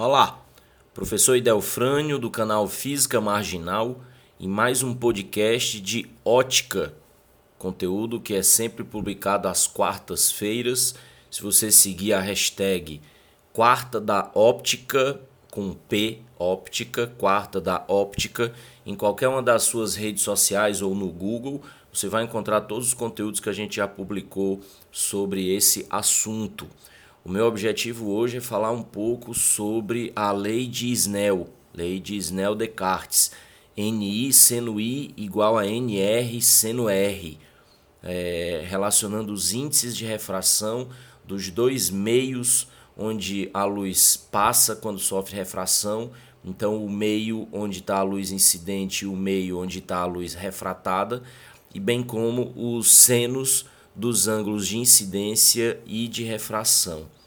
Olá, professor Idelfrânio do canal Física Marginal em mais um podcast de ótica, conteúdo que é sempre publicado às quartas-feiras. Se você seguir a hashtag Quarta da Óptica com P óptica, quarta da óptica, em qualquer uma das suas redes sociais ou no Google, você vai encontrar todos os conteúdos que a gente já publicou sobre esse assunto. O meu objetivo hoje é falar um pouco sobre a lei de Snell, lei de Snell-Descartes, NI seno I igual a NR seno R, é, relacionando os índices de refração dos dois meios onde a luz passa quando sofre refração. Então, o meio onde está a luz incidente e o meio onde está a luz refratada, e bem como os senos dos ângulos de incidência e de refração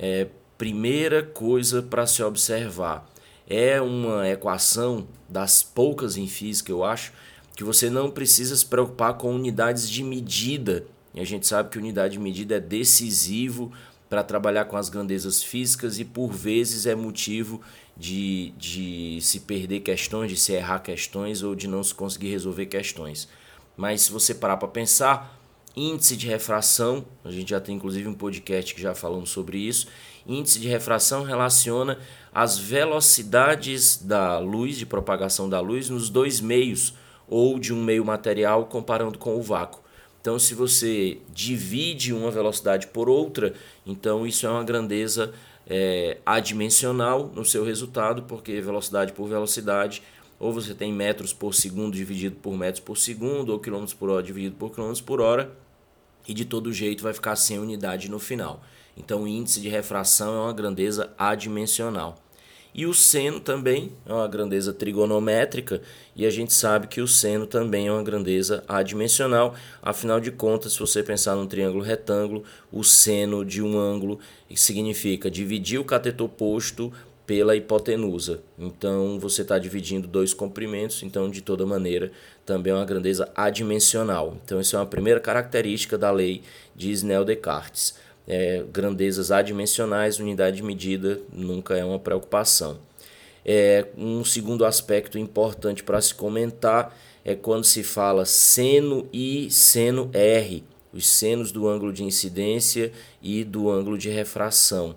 é, primeira coisa para se observar é uma equação das poucas em física, eu acho, que você não precisa se preocupar com unidades de medida. E a gente sabe que unidade de medida é decisivo para trabalhar com as grandezas físicas e por vezes é motivo de, de se perder questões, de se errar questões ou de não se conseguir resolver questões. Mas se você parar para pensar, índice de refração, a gente já tem inclusive um podcast que já falamos sobre isso. Índice de refração relaciona as velocidades da luz, de propagação da luz, nos dois meios, ou de um meio material comparando com o vácuo. Então, se você divide uma velocidade por outra, então isso é uma grandeza é, adimensional no seu resultado, porque velocidade por velocidade, ou você tem metros por segundo dividido por metros por segundo, ou quilômetros por hora dividido por quilômetros por hora, e de todo jeito vai ficar sem unidade no final. Então o índice de refração é uma grandeza adimensional. E o seno também é uma grandeza trigonométrica, e a gente sabe que o seno também é uma grandeza adimensional. Afinal de contas, se você pensar num triângulo retângulo, o seno de um ângulo significa dividir o cateto oposto pela hipotenusa. Então você está dividindo dois comprimentos, então de toda maneira também é uma grandeza adimensional. Então essa é uma primeira característica da lei de Snell-Descartes. É, grandezas adimensionais, unidade de medida nunca é uma preocupação. É, um segundo aspecto importante para se comentar é quando se fala seno I, seno R, os senos do ângulo de incidência e do ângulo de refração.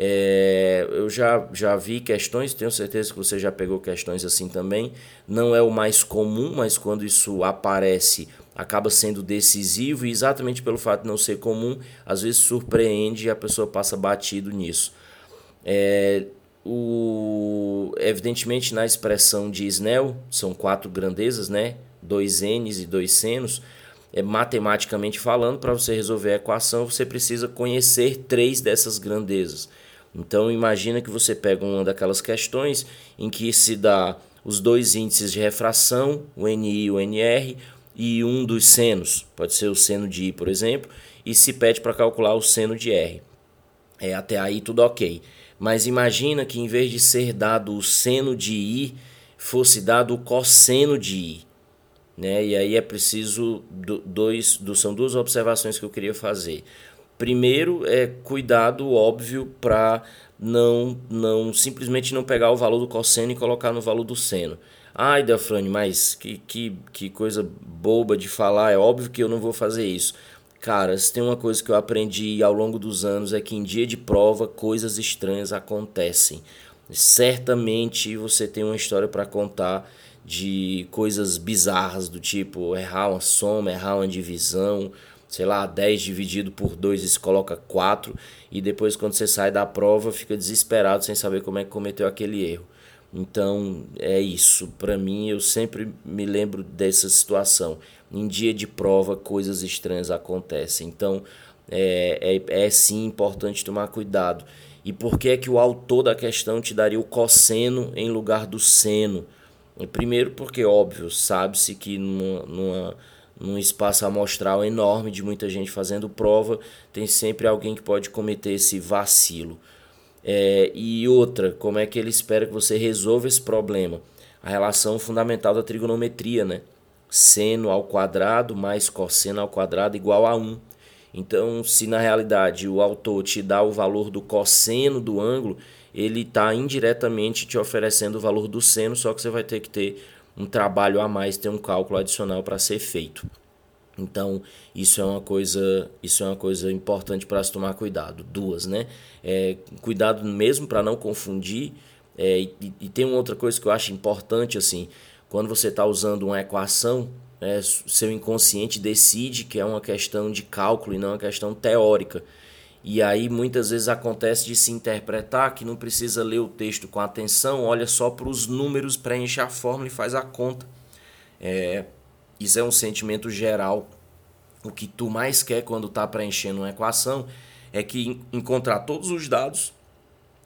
É, eu já, já vi questões, tenho certeza que você já pegou questões assim também. Não é o mais comum, mas quando isso aparece, acaba sendo decisivo e exatamente pelo fato de não ser comum, às vezes surpreende e a pessoa passa batido nisso. É, o, evidentemente, na expressão de Snell, são quatro grandezas, né? dois N's e dois senos. É, matematicamente falando, para você resolver a equação, você precisa conhecer três dessas grandezas. Então imagina que você pega uma daquelas questões em que se dá os dois índices de refração, o NI e o NR, e um dos senos, pode ser o seno de I, por exemplo, e se pede para calcular o seno de R. É, até aí tudo ok. Mas imagina que em vez de ser dado o seno de I, fosse dado o cosseno de I. Né? E aí é preciso dois, são duas observações que eu queria fazer. Primeiro é cuidado óbvio para não não simplesmente não pegar o valor do cosseno e colocar no valor do seno. Ai, Delfrane, mas que, que, que coisa boba de falar, é óbvio que eu não vou fazer isso. Cara, se tem uma coisa que eu aprendi ao longo dos anos é que em dia de prova coisas estranhas acontecem. Certamente você tem uma história para contar de coisas bizarras do tipo errar uma soma, errar uma divisão, sei lá, 10 dividido por 2 e se coloca 4, e depois quando você sai da prova fica desesperado sem saber como é que cometeu aquele erro. Então é isso. Para mim, eu sempre me lembro dessa situação. Em dia de prova, coisas estranhas acontecem. Então é, é, é sim importante tomar cuidado. E por que é que o autor da questão te daria o cosseno em lugar do seno? Primeiro, porque, óbvio, sabe-se que numa, numa num espaço amostral enorme de muita gente fazendo prova, tem sempre alguém que pode cometer esse vacilo. É, e outra, como é que ele espera que você resolva esse problema? A relação fundamental da trigonometria, né? Seno ao quadrado mais cosseno ao quadrado igual a 1. Então, se na realidade o autor te dá o valor do cosseno do ângulo, ele está indiretamente te oferecendo o valor do seno, só que você vai ter que ter um trabalho a mais, ter um cálculo adicional para ser feito. Então, isso é uma coisa, isso é uma coisa importante para se tomar cuidado. Duas, né? É, cuidado mesmo para não confundir. É, e, e, tem uma outra coisa que eu acho importante, assim, quando você está usando uma equação, é, seu inconsciente decide que é uma questão de cálculo e não uma questão teórica. E aí muitas vezes acontece de se interpretar que não precisa ler o texto com atenção, olha só para os números, preenche a fórmula e faz a conta. É, isso é um sentimento geral. O que tu mais quer quando está preenchendo uma equação é que encontrar todos os dados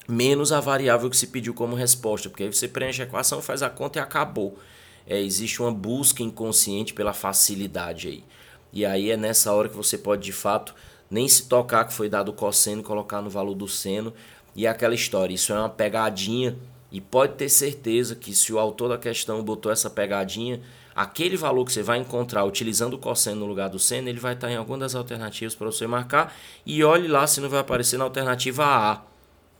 menos a variável que se pediu como resposta, porque aí você preenche a equação, faz a conta e acabou. É, existe uma busca inconsciente pela facilidade aí. E aí é nessa hora que você pode de fato nem se tocar que foi dado o cosseno, colocar no valor do seno e é aquela história. Isso é uma pegadinha e pode ter certeza que se o autor da questão botou essa pegadinha, aquele valor que você vai encontrar utilizando o cosseno no lugar do seno, ele vai estar em alguma das alternativas para você marcar e olhe lá se não vai aparecer na alternativa A,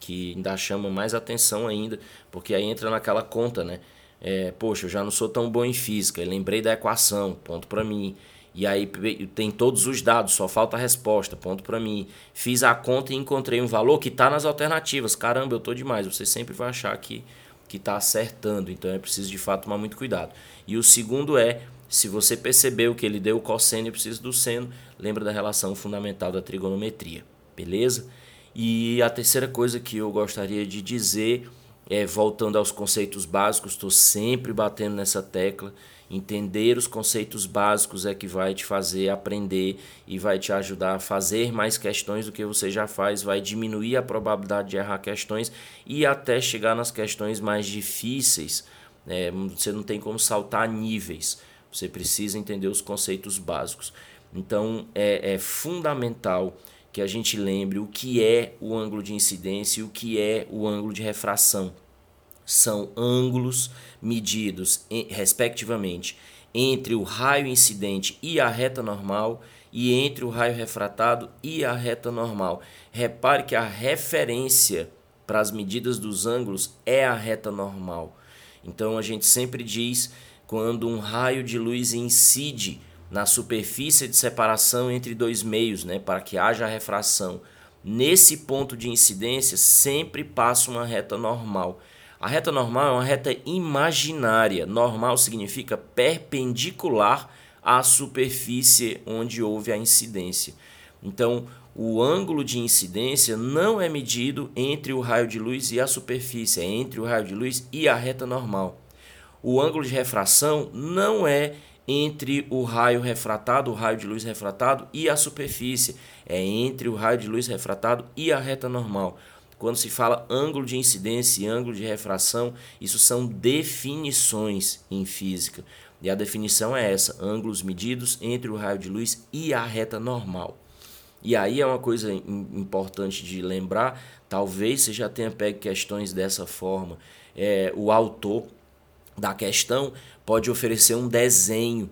que ainda chama mais atenção ainda, porque aí entra naquela conta, né? É, poxa, eu já não sou tão bom em física, lembrei da equação, ponto para mim. E aí tem todos os dados, só falta a resposta, ponto para mim. Fiz a conta e encontrei um valor que está nas alternativas. Caramba, eu tô demais. Você sempre vai achar que que está acertando, então é preciso de fato tomar muito cuidado. E o segundo é, se você percebeu que ele deu o cosseno e precisa do seno, lembra da relação fundamental da trigonometria, beleza? E a terceira coisa que eu gostaria de dizer é, voltando aos conceitos básicos, estou sempre batendo nessa tecla. Entender os conceitos básicos é que vai te fazer aprender e vai te ajudar a fazer mais questões do que você já faz, vai diminuir a probabilidade de errar questões e até chegar nas questões mais difíceis. É, você não tem como saltar níveis, você precisa entender os conceitos básicos. Então é, é fundamental que a gente lembre o que é o ângulo de incidência e o que é o ângulo de refração. São ângulos medidos, respectivamente, entre o raio incidente e a reta normal e entre o raio refratado e a reta normal. Repare que a referência para as medidas dos ângulos é a reta normal. Então a gente sempre diz quando um raio de luz incide na superfície de separação entre dois meios, né, para que haja refração. Nesse ponto de incidência sempre passa uma reta normal. A reta normal é uma reta imaginária. Normal significa perpendicular à superfície onde houve a incidência. Então, o ângulo de incidência não é medido entre o raio de luz e a superfície, é entre o raio de luz e a reta normal. O ângulo de refração não é entre o raio refratado, o raio de luz refratado e a superfície. É entre o raio de luz refratado e a reta normal. Quando se fala ângulo de incidência e ângulo de refração, isso são definições em física. E a definição é essa: ângulos medidos entre o raio de luz e a reta normal. E aí é uma coisa importante de lembrar, talvez você já tenha pego questões dessa forma. É, o autor da questão pode oferecer um desenho.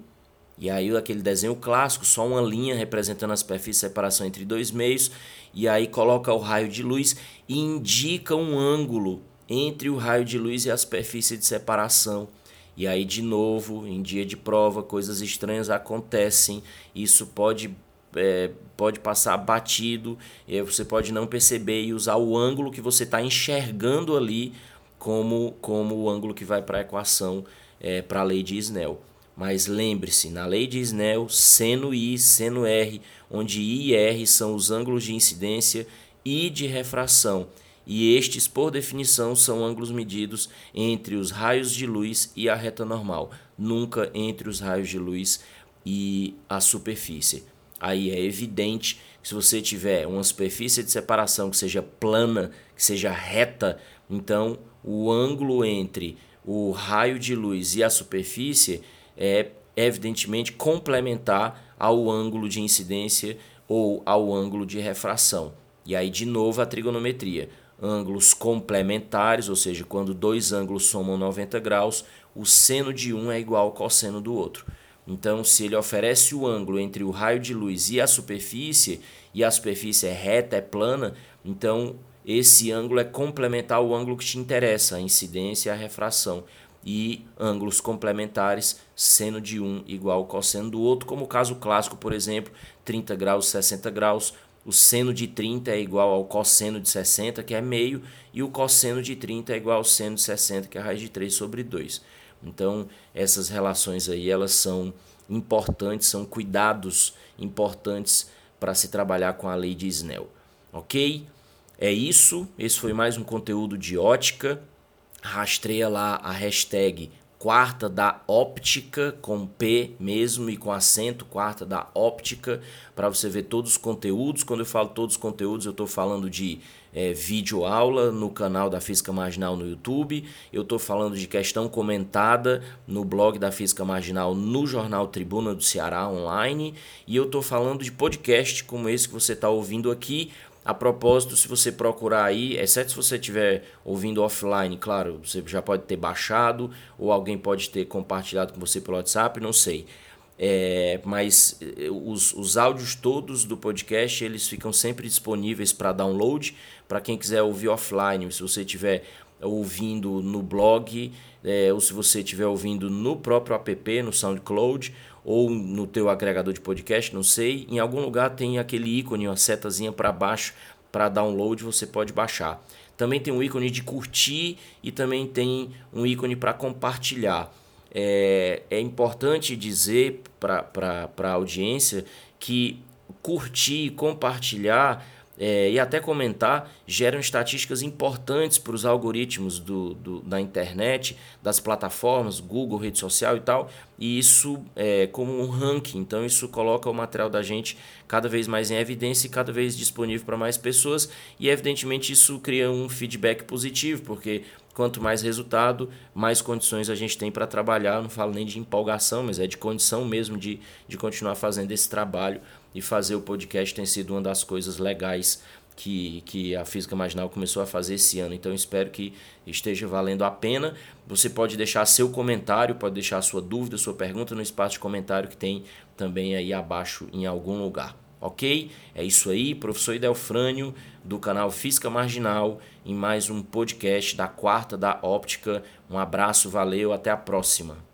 E aí aquele desenho clássico, só uma linha representando a superfície de separação entre dois meios, e aí coloca o raio de luz e indica um ângulo entre o raio de luz e a superfície de separação. E aí de novo, em dia de prova, coisas estranhas acontecem. Isso pode é, pode passar batido, você pode não perceber e usar o ângulo que você está enxergando ali como, como o ângulo que vai para a equação é, para a lei de Snell. Mas lembre-se, na lei de Snell, seno I, seno R, onde I e R são os ângulos de incidência e de refração, e estes, por definição, são ângulos medidos entre os raios de luz e a reta normal, nunca entre os raios de luz e a superfície. Aí é evidente que se você tiver uma superfície de separação que seja plana, que seja reta, então o ângulo entre o raio de luz e a superfície é evidentemente complementar ao ângulo de incidência ou ao ângulo de refração. E aí de novo a trigonometria, ângulos complementares, ou seja, quando dois ângulos somam 90 graus, o seno de um é igual ao cosseno do outro. Então, se ele oferece o ângulo entre o raio de luz e a superfície, e a superfície é reta, é plana, então esse ângulo é complementar ao ângulo que te interessa, a incidência e a refração. E ângulos complementares, seno de um igual ao cosseno do outro, como o caso clássico, por exemplo, 30 graus, 60 graus, o seno de 30 é igual ao cosseno de 60, que é meio, e o cosseno de 30 é igual ao seno de 60, que é raiz de 3 sobre 2. Então, essas relações aí, elas são importantes, são cuidados importantes para se trabalhar com a lei de Snell. Ok? É isso. Esse foi mais um conteúdo de ótica. Rastreia lá a hashtag quarta da óptica com P mesmo e com acento quarta da óptica para você ver todos os conteúdos. Quando eu falo todos os conteúdos, eu estou falando de é, vídeo aula no canal da Física Marginal no YouTube. Eu estou falando de questão comentada no blog da Física Marginal no jornal Tribuna do Ceará online e eu estou falando de podcast como esse que você está ouvindo aqui a propósito, se você procurar aí, exceto se você estiver ouvindo offline, claro, você já pode ter baixado ou alguém pode ter compartilhado com você pelo WhatsApp, não sei. É, mas eh, os, os áudios todos do podcast eles ficam sempre disponíveis para download para quem quiser ouvir offline. Se você estiver ouvindo no blog é, ou se você estiver ouvindo no próprio app, no SoundCloud ou no teu agregador de podcast, não sei, em algum lugar tem aquele ícone, uma setazinha para baixo para download, você pode baixar. Também tem um ícone de curtir e também tem um ícone para compartilhar. É, é importante dizer para a audiência que curtir e compartilhar é, e até comentar geram estatísticas importantes para os algoritmos do, do, da internet, das plataformas, Google, rede social e tal, e isso é como um ranking, então isso coloca o material da gente cada vez mais em evidência e cada vez disponível para mais pessoas, e evidentemente isso cria um feedback positivo, porque quanto mais resultado, mais condições a gente tem para trabalhar. Não falo nem de empolgação, mas é de condição mesmo de, de continuar fazendo esse trabalho e fazer o podcast tem sido uma das coisas legais que, que a Física Marginal começou a fazer esse ano. Então espero que esteja valendo a pena. Você pode deixar seu comentário, pode deixar sua dúvida, sua pergunta no espaço de comentário que tem também aí abaixo em algum lugar. Ok? É isso aí, professor Idelfrânio, do canal Física Marginal, em mais um podcast da Quarta da Óptica. Um abraço, valeu, até a próxima.